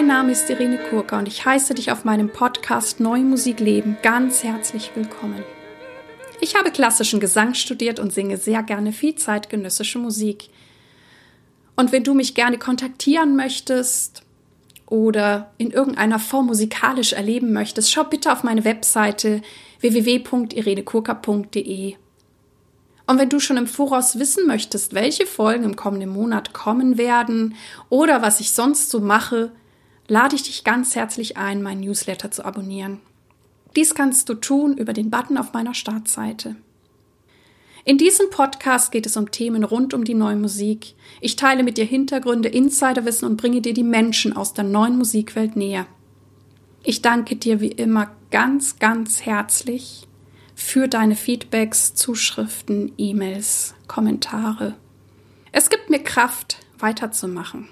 Mein Name ist Irene Kurka und ich heiße dich auf meinem Podcast Neue Musik Leben ganz herzlich willkommen. Ich habe klassischen Gesang studiert und singe sehr gerne viel zeitgenössische Musik. Und wenn du mich gerne kontaktieren möchtest oder in irgendeiner Form musikalisch erleben möchtest, schau bitte auf meine Webseite www.irenekurka.de. Und wenn du schon im Voraus wissen möchtest, welche Folgen im kommenden Monat kommen werden oder was ich sonst so mache, lade ich dich ganz herzlich ein, meinen Newsletter zu abonnieren. Dies kannst du tun über den Button auf meiner Startseite. In diesem Podcast geht es um Themen rund um die neue Musik. Ich teile mit dir Hintergründe, Insiderwissen und bringe dir die Menschen aus der neuen Musikwelt näher. Ich danke dir wie immer ganz, ganz herzlich für deine Feedbacks, Zuschriften, E-Mails, Kommentare. Es gibt mir Kraft, weiterzumachen.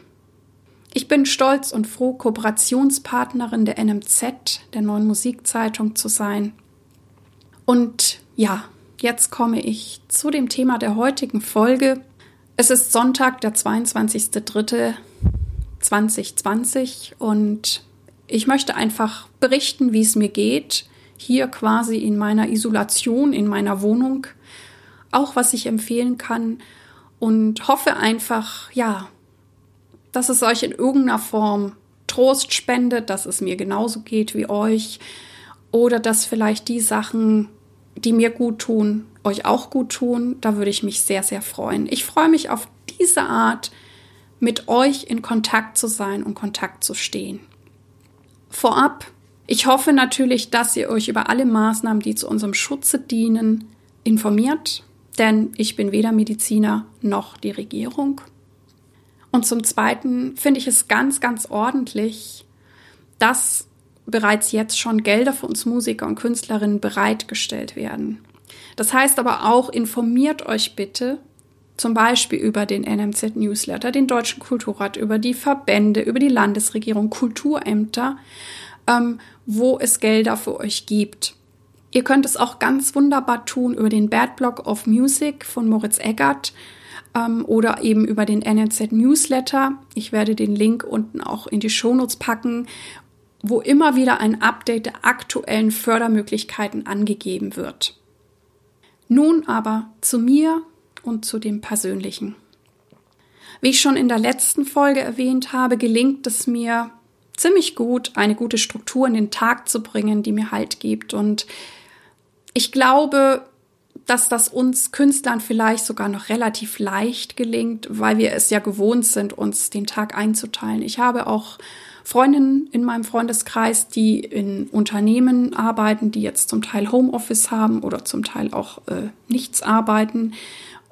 Ich bin stolz und froh, Kooperationspartnerin der NMZ, der neuen Musikzeitung, zu sein. Und ja, jetzt komme ich zu dem Thema der heutigen Folge. Es ist Sonntag, der 22.03.2020 und ich möchte einfach berichten, wie es mir geht, hier quasi in meiner Isolation, in meiner Wohnung, auch was ich empfehlen kann und hoffe einfach, ja, dass es euch in irgendeiner Form Trost spendet, dass es mir genauso geht wie euch oder dass vielleicht die Sachen, die mir gut tun, euch auch gut tun. Da würde ich mich sehr, sehr freuen. Ich freue mich auf diese Art, mit euch in Kontakt zu sein und Kontakt zu stehen. Vorab, ich hoffe natürlich, dass ihr euch über alle Maßnahmen, die zu unserem Schutze dienen, informiert, denn ich bin weder Mediziner noch die Regierung. Und zum Zweiten finde ich es ganz, ganz ordentlich, dass bereits jetzt schon Gelder für uns Musiker und Künstlerinnen bereitgestellt werden. Das heißt aber auch, informiert euch bitte zum Beispiel über den NMZ Newsletter, den Deutschen Kulturrat, über die Verbände, über die Landesregierung, Kulturämter, ähm, wo es Gelder für euch gibt. Ihr könnt es auch ganz wunderbar tun über den Bad Block of Music von Moritz Eggert ähm, oder eben über den NNZ Newsletter. Ich werde den Link unten auch in die Shownotes packen, wo immer wieder ein Update der aktuellen Fördermöglichkeiten angegeben wird. Nun aber zu mir und zu dem Persönlichen. Wie ich schon in der letzten Folge erwähnt habe, gelingt es mir ziemlich gut, eine gute Struktur in den Tag zu bringen, die mir Halt gibt. Und ich glaube, dass das uns Künstlern vielleicht sogar noch relativ leicht gelingt, weil wir es ja gewohnt sind, uns den Tag einzuteilen. Ich habe auch Freundinnen in meinem Freundeskreis, die in Unternehmen arbeiten, die jetzt zum Teil Homeoffice haben oder zum Teil auch äh, nichts arbeiten.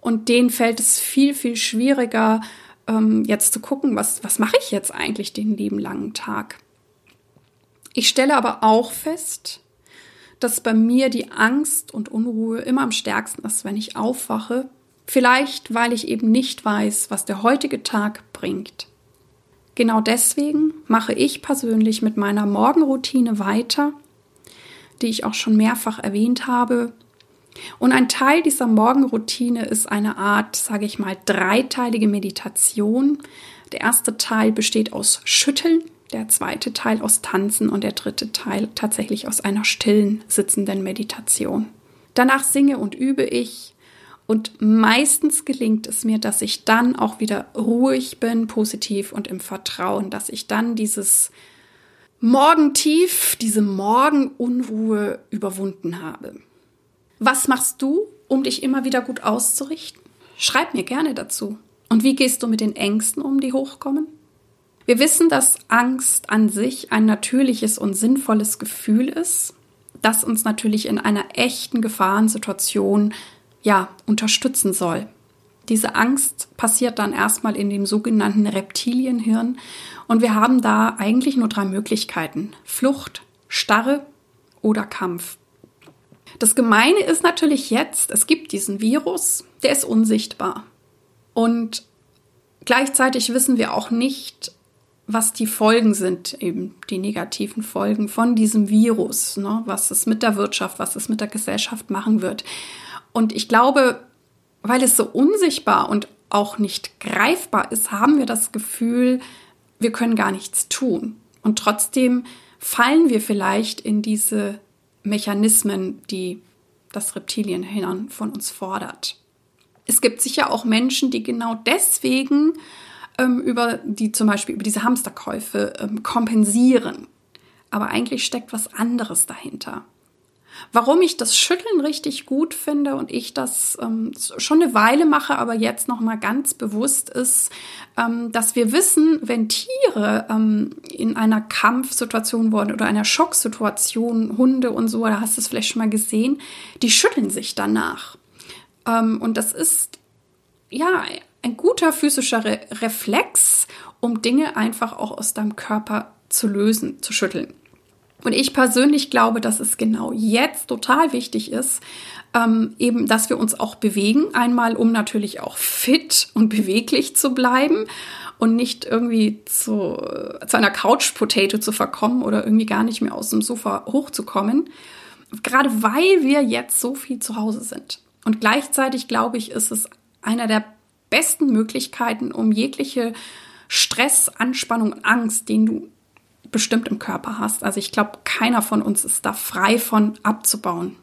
Und denen fällt es viel, viel schwieriger, ähm, jetzt zu gucken, was, was mache ich jetzt eigentlich den lieben langen Tag. Ich stelle aber auch fest, dass bei mir die Angst und Unruhe immer am stärksten ist, wenn ich aufwache. Vielleicht, weil ich eben nicht weiß, was der heutige Tag bringt. Genau deswegen mache ich persönlich mit meiner Morgenroutine weiter, die ich auch schon mehrfach erwähnt habe. Und ein Teil dieser Morgenroutine ist eine Art, sage ich mal, dreiteilige Meditation. Der erste Teil besteht aus Schütteln, der zweite Teil aus Tanzen und der dritte Teil tatsächlich aus einer stillen sitzenden Meditation. Danach singe und übe ich und meistens gelingt es mir, dass ich dann auch wieder ruhig bin, positiv und im Vertrauen, dass ich dann dieses Morgentief, diese Morgenunruhe überwunden habe. Was machst du, um dich immer wieder gut auszurichten? Schreib mir gerne dazu. Und wie gehst du mit den Ängsten um, die hochkommen? Wir wissen, dass Angst an sich ein natürliches und sinnvolles Gefühl ist, das uns natürlich in einer echten Gefahrensituation ja unterstützen soll. Diese Angst passiert dann erstmal in dem sogenannten Reptilienhirn und wir haben da eigentlich nur drei Möglichkeiten: Flucht, Starre oder Kampf. Das Gemeine ist natürlich jetzt, es gibt diesen Virus, der ist unsichtbar. Und gleichzeitig wissen wir auch nicht, was die Folgen sind, eben die negativen Folgen von diesem Virus, ne? was es mit der Wirtschaft, was es mit der Gesellschaft machen wird. Und ich glaube, weil es so unsichtbar und auch nicht greifbar ist, haben wir das Gefühl, wir können gar nichts tun. Und trotzdem fallen wir vielleicht in diese Mechanismen, die das Reptilienhirn von uns fordert. Es gibt sicher auch Menschen, die genau deswegen ähm, über die zum Beispiel über diese Hamsterkäufe ähm, kompensieren. Aber eigentlich steckt was anderes dahinter. Warum ich das Schütteln richtig gut finde und ich das ähm, schon eine Weile mache, aber jetzt noch mal ganz bewusst ist, ähm, dass wir wissen, wenn Tiere ähm, in einer Kampfsituation wurden oder einer Schocksituation, Hunde und so, da hast du es vielleicht schon mal gesehen, die schütteln sich danach. Ähm, und das ist ja ein guter physischer Re Reflex, um Dinge einfach auch aus deinem Körper zu lösen, zu schütteln. Und ich persönlich glaube, dass es genau jetzt total wichtig ist, ähm, eben, dass wir uns auch bewegen. Einmal, um natürlich auch fit und beweglich zu bleiben und nicht irgendwie zu, zu einer Couch-Potato zu verkommen oder irgendwie gar nicht mehr aus dem Sofa hochzukommen. Gerade weil wir jetzt so viel zu Hause sind. Und gleichzeitig glaube ich, ist es einer der besten Möglichkeiten, um jegliche Stress, Anspannung, Angst, den du bestimmt im Körper hast. Also ich glaube, keiner von uns ist da frei von abzubauen.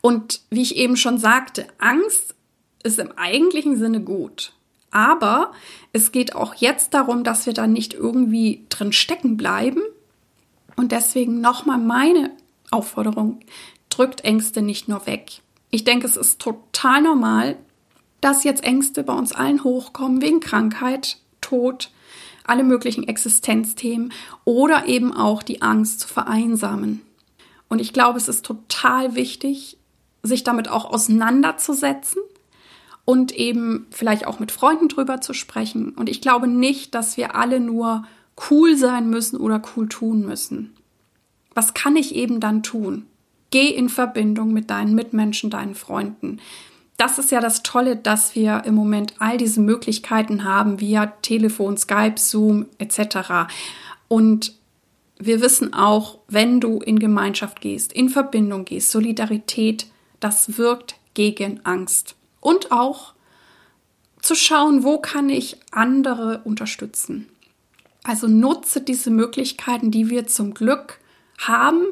Und wie ich eben schon sagte, Angst ist im eigentlichen Sinne gut. Aber es geht auch jetzt darum, dass wir da nicht irgendwie drin stecken bleiben. Und deswegen nochmal meine Aufforderung, drückt Ängste nicht nur weg. Ich denke, es ist total normal, dass jetzt Ängste bei uns allen hochkommen wegen Krankheit, Tod, alle möglichen Existenzthemen oder eben auch die Angst zu vereinsamen. Und ich glaube, es ist total wichtig, sich damit auch auseinanderzusetzen und eben vielleicht auch mit Freunden drüber zu sprechen. Und ich glaube nicht, dass wir alle nur cool sein müssen oder cool tun müssen. Was kann ich eben dann tun? Geh in Verbindung mit deinen Mitmenschen, deinen Freunden das ist ja das Tolle, dass wir im Moment all diese Möglichkeiten haben via Telefon, Skype, Zoom etc. Und wir wissen auch, wenn du in Gemeinschaft gehst, in Verbindung gehst, Solidarität, das wirkt gegen Angst. Und auch zu schauen, wo kann ich andere unterstützen. Also nutze diese Möglichkeiten, die wir zum Glück haben,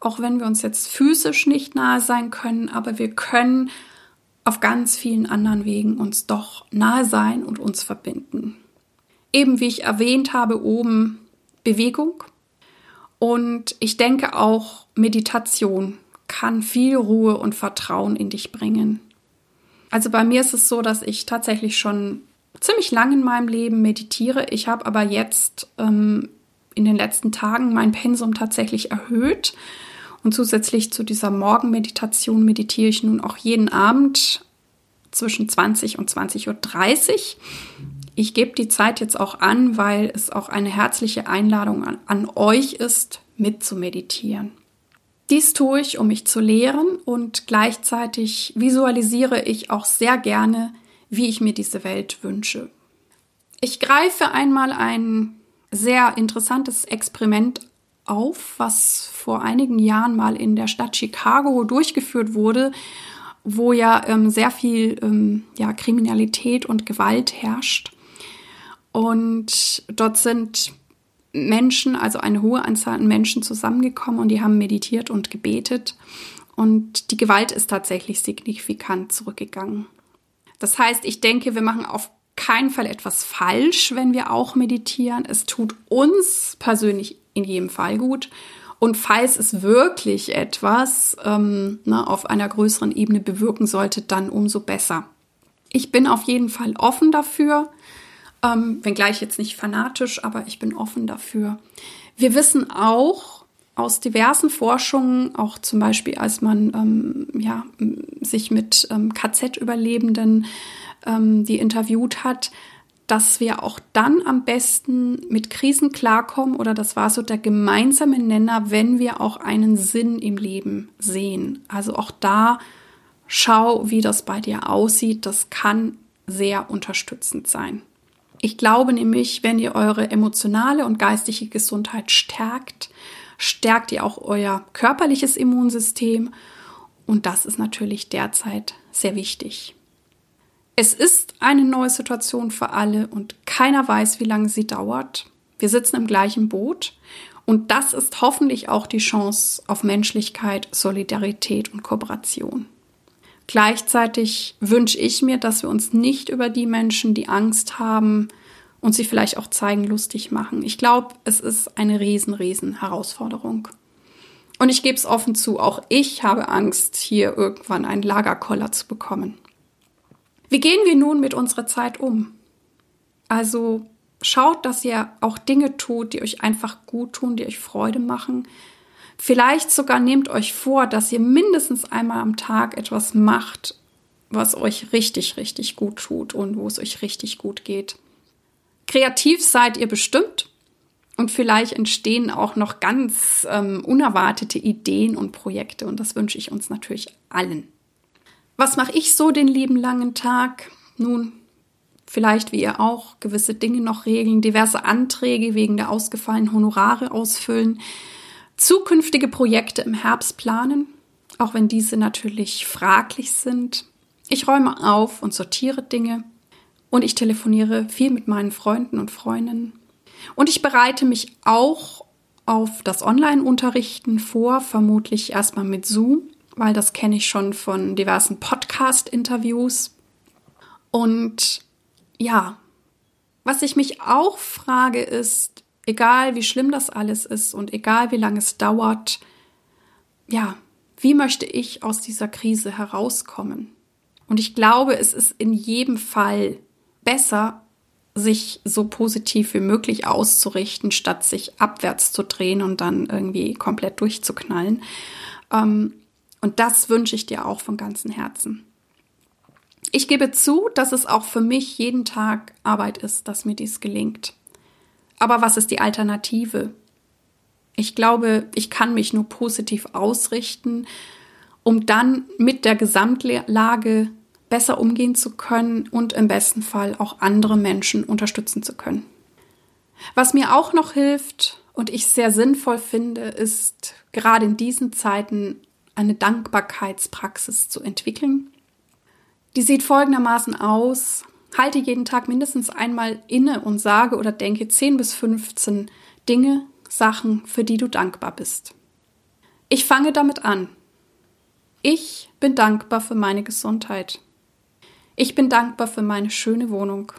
auch wenn wir uns jetzt physisch nicht nahe sein können, aber wir können auf ganz vielen anderen Wegen uns doch nahe sein und uns verbinden. Eben wie ich erwähnt habe, oben Bewegung. Und ich denke auch Meditation kann viel Ruhe und Vertrauen in dich bringen. Also bei mir ist es so, dass ich tatsächlich schon ziemlich lang in meinem Leben meditiere. Ich habe aber jetzt ähm, in den letzten Tagen mein Pensum tatsächlich erhöht und zusätzlich zu dieser Morgenmeditation meditiere ich nun auch jeden Abend zwischen 20 und 20.30 Uhr. Ich gebe die Zeit jetzt auch an, weil es auch eine herzliche Einladung an, an euch ist, mit zu meditieren. Dies tue ich, um mich zu lehren und gleichzeitig visualisiere ich auch sehr gerne, wie ich mir diese Welt wünsche. Ich greife einmal ein sehr interessantes Experiment auf, was vor einigen Jahren mal in der Stadt Chicago durchgeführt wurde, wo ja ähm, sehr viel ähm, ja, Kriminalität und Gewalt herrscht. Und dort sind Menschen, also eine hohe Anzahl an Menschen zusammengekommen und die haben meditiert und gebetet. Und die Gewalt ist tatsächlich signifikant zurückgegangen. Das heißt, ich denke, wir machen auf keinen Fall etwas falsch, wenn wir auch meditieren. Es tut uns persönlich in jedem Fall gut. Und falls es wirklich etwas ähm, ne, auf einer größeren Ebene bewirken sollte, dann umso besser. Ich bin auf jeden Fall offen dafür, ähm, wenngleich jetzt nicht fanatisch, aber ich bin offen dafür. Wir wissen auch aus diversen Forschungen, auch zum Beispiel, als man ähm, ja, sich mit ähm, KZ-Überlebenden ähm, die interviewt hat, dass wir auch dann am besten mit Krisen klarkommen oder das war so der gemeinsame Nenner, wenn wir auch einen Sinn im Leben sehen. Also auch da schau, wie das bei dir aussieht. Das kann sehr unterstützend sein. Ich glaube nämlich, wenn ihr eure emotionale und geistige Gesundheit stärkt, stärkt ihr auch euer körperliches Immunsystem und das ist natürlich derzeit sehr wichtig. Es ist eine neue Situation für alle und keiner weiß, wie lange sie dauert. Wir sitzen im gleichen Boot und das ist hoffentlich auch die Chance auf Menschlichkeit, Solidarität und Kooperation. Gleichzeitig wünsche ich mir, dass wir uns nicht über die Menschen, die Angst haben und sie vielleicht auch zeigen, lustig machen. Ich glaube, es ist eine riesen, riesen Herausforderung. Und ich gebe es offen zu, auch ich habe Angst, hier irgendwann einen Lagerkoller zu bekommen. Wie gehen wir nun mit unserer Zeit um? Also schaut, dass ihr auch Dinge tut, die euch einfach gut tun, die euch Freude machen. Vielleicht sogar nehmt euch vor, dass ihr mindestens einmal am Tag etwas macht, was euch richtig, richtig gut tut und wo es euch richtig gut geht. Kreativ seid ihr bestimmt und vielleicht entstehen auch noch ganz ähm, unerwartete Ideen und Projekte und das wünsche ich uns natürlich allen. Was mache ich so den lieben langen Tag? Nun, vielleicht wie ihr auch gewisse Dinge noch regeln, diverse Anträge wegen der ausgefallenen Honorare ausfüllen, zukünftige Projekte im Herbst planen, auch wenn diese natürlich fraglich sind. Ich räume auf und sortiere Dinge und ich telefoniere viel mit meinen Freunden und Freundinnen. Und ich bereite mich auch auf das Online-Unterrichten vor, vermutlich erstmal mit Zoom, weil das kenne ich schon von diversen Podcast-Interviews. Und ja, was ich mich auch frage ist, egal wie schlimm das alles ist und egal wie lange es dauert, ja, wie möchte ich aus dieser Krise herauskommen? Und ich glaube, es ist in jedem Fall besser, sich so positiv wie möglich auszurichten, statt sich abwärts zu drehen und dann irgendwie komplett durchzuknallen. Ähm, und das wünsche ich dir auch von ganzem Herzen. Ich gebe zu, dass es auch für mich jeden Tag Arbeit ist, dass mir dies gelingt. Aber was ist die Alternative? Ich glaube, ich kann mich nur positiv ausrichten, um dann mit der Gesamtlage besser umgehen zu können und im besten Fall auch andere Menschen unterstützen zu können. Was mir auch noch hilft und ich sehr sinnvoll finde, ist gerade in diesen Zeiten eine Dankbarkeitspraxis zu entwickeln die sieht folgendermaßen aus. Halte jeden Tag mindestens einmal inne und sage oder denke 10 bis 15 Dinge, Sachen, für die du dankbar bist. Ich fange damit an. Ich bin dankbar für meine Gesundheit. Ich bin dankbar für meine schöne Wohnung.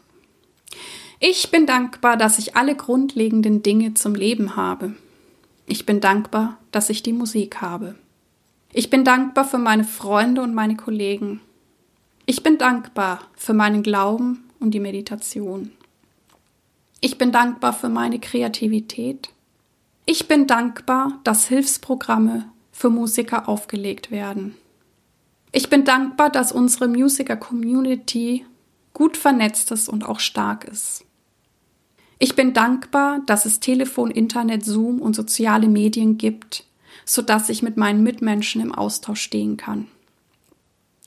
Ich bin dankbar, dass ich alle grundlegenden Dinge zum Leben habe. Ich bin dankbar, dass ich die Musik habe. Ich bin dankbar für meine Freunde und meine Kollegen. Ich bin dankbar für meinen Glauben und die Meditation. Ich bin dankbar für meine Kreativität. Ich bin dankbar, dass Hilfsprogramme für Musiker aufgelegt werden. Ich bin dankbar, dass unsere Musiker-Community gut vernetzt ist und auch stark ist. Ich bin dankbar, dass es Telefon, Internet, Zoom und soziale Medien gibt, sodass ich mit meinen Mitmenschen im Austausch stehen kann.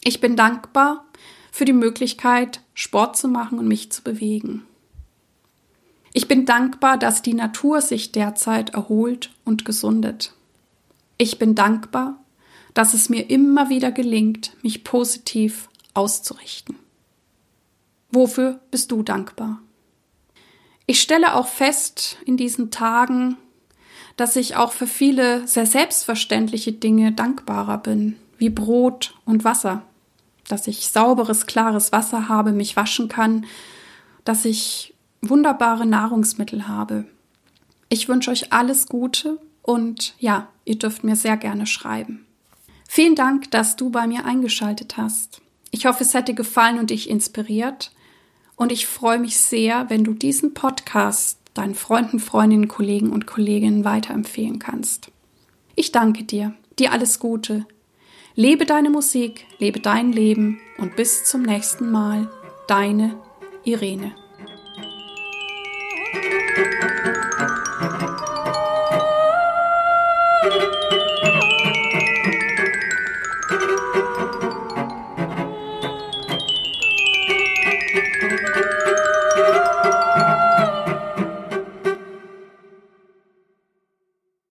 Ich bin dankbar für die Möglichkeit, Sport zu machen und mich zu bewegen. Ich bin dankbar, dass die Natur sich derzeit erholt und gesundet. Ich bin dankbar, dass es mir immer wieder gelingt, mich positiv auszurichten. Wofür bist du dankbar? Ich stelle auch fest in diesen Tagen, dass ich auch für viele sehr selbstverständliche Dinge dankbarer bin, wie Brot und Wasser dass ich sauberes, klares Wasser habe, mich waschen kann, dass ich wunderbare Nahrungsmittel habe. Ich wünsche euch alles Gute und ja, ihr dürft mir sehr gerne schreiben. Vielen Dank, dass du bei mir eingeschaltet hast. Ich hoffe, es dir gefallen und dich inspiriert. Und ich freue mich sehr, wenn du diesen Podcast deinen Freunden, Freundinnen, Kollegen und Kolleginnen weiterempfehlen kannst. Ich danke dir. Dir alles Gute. Lebe deine Musik, lebe dein Leben und bis zum nächsten Mal, deine Irene.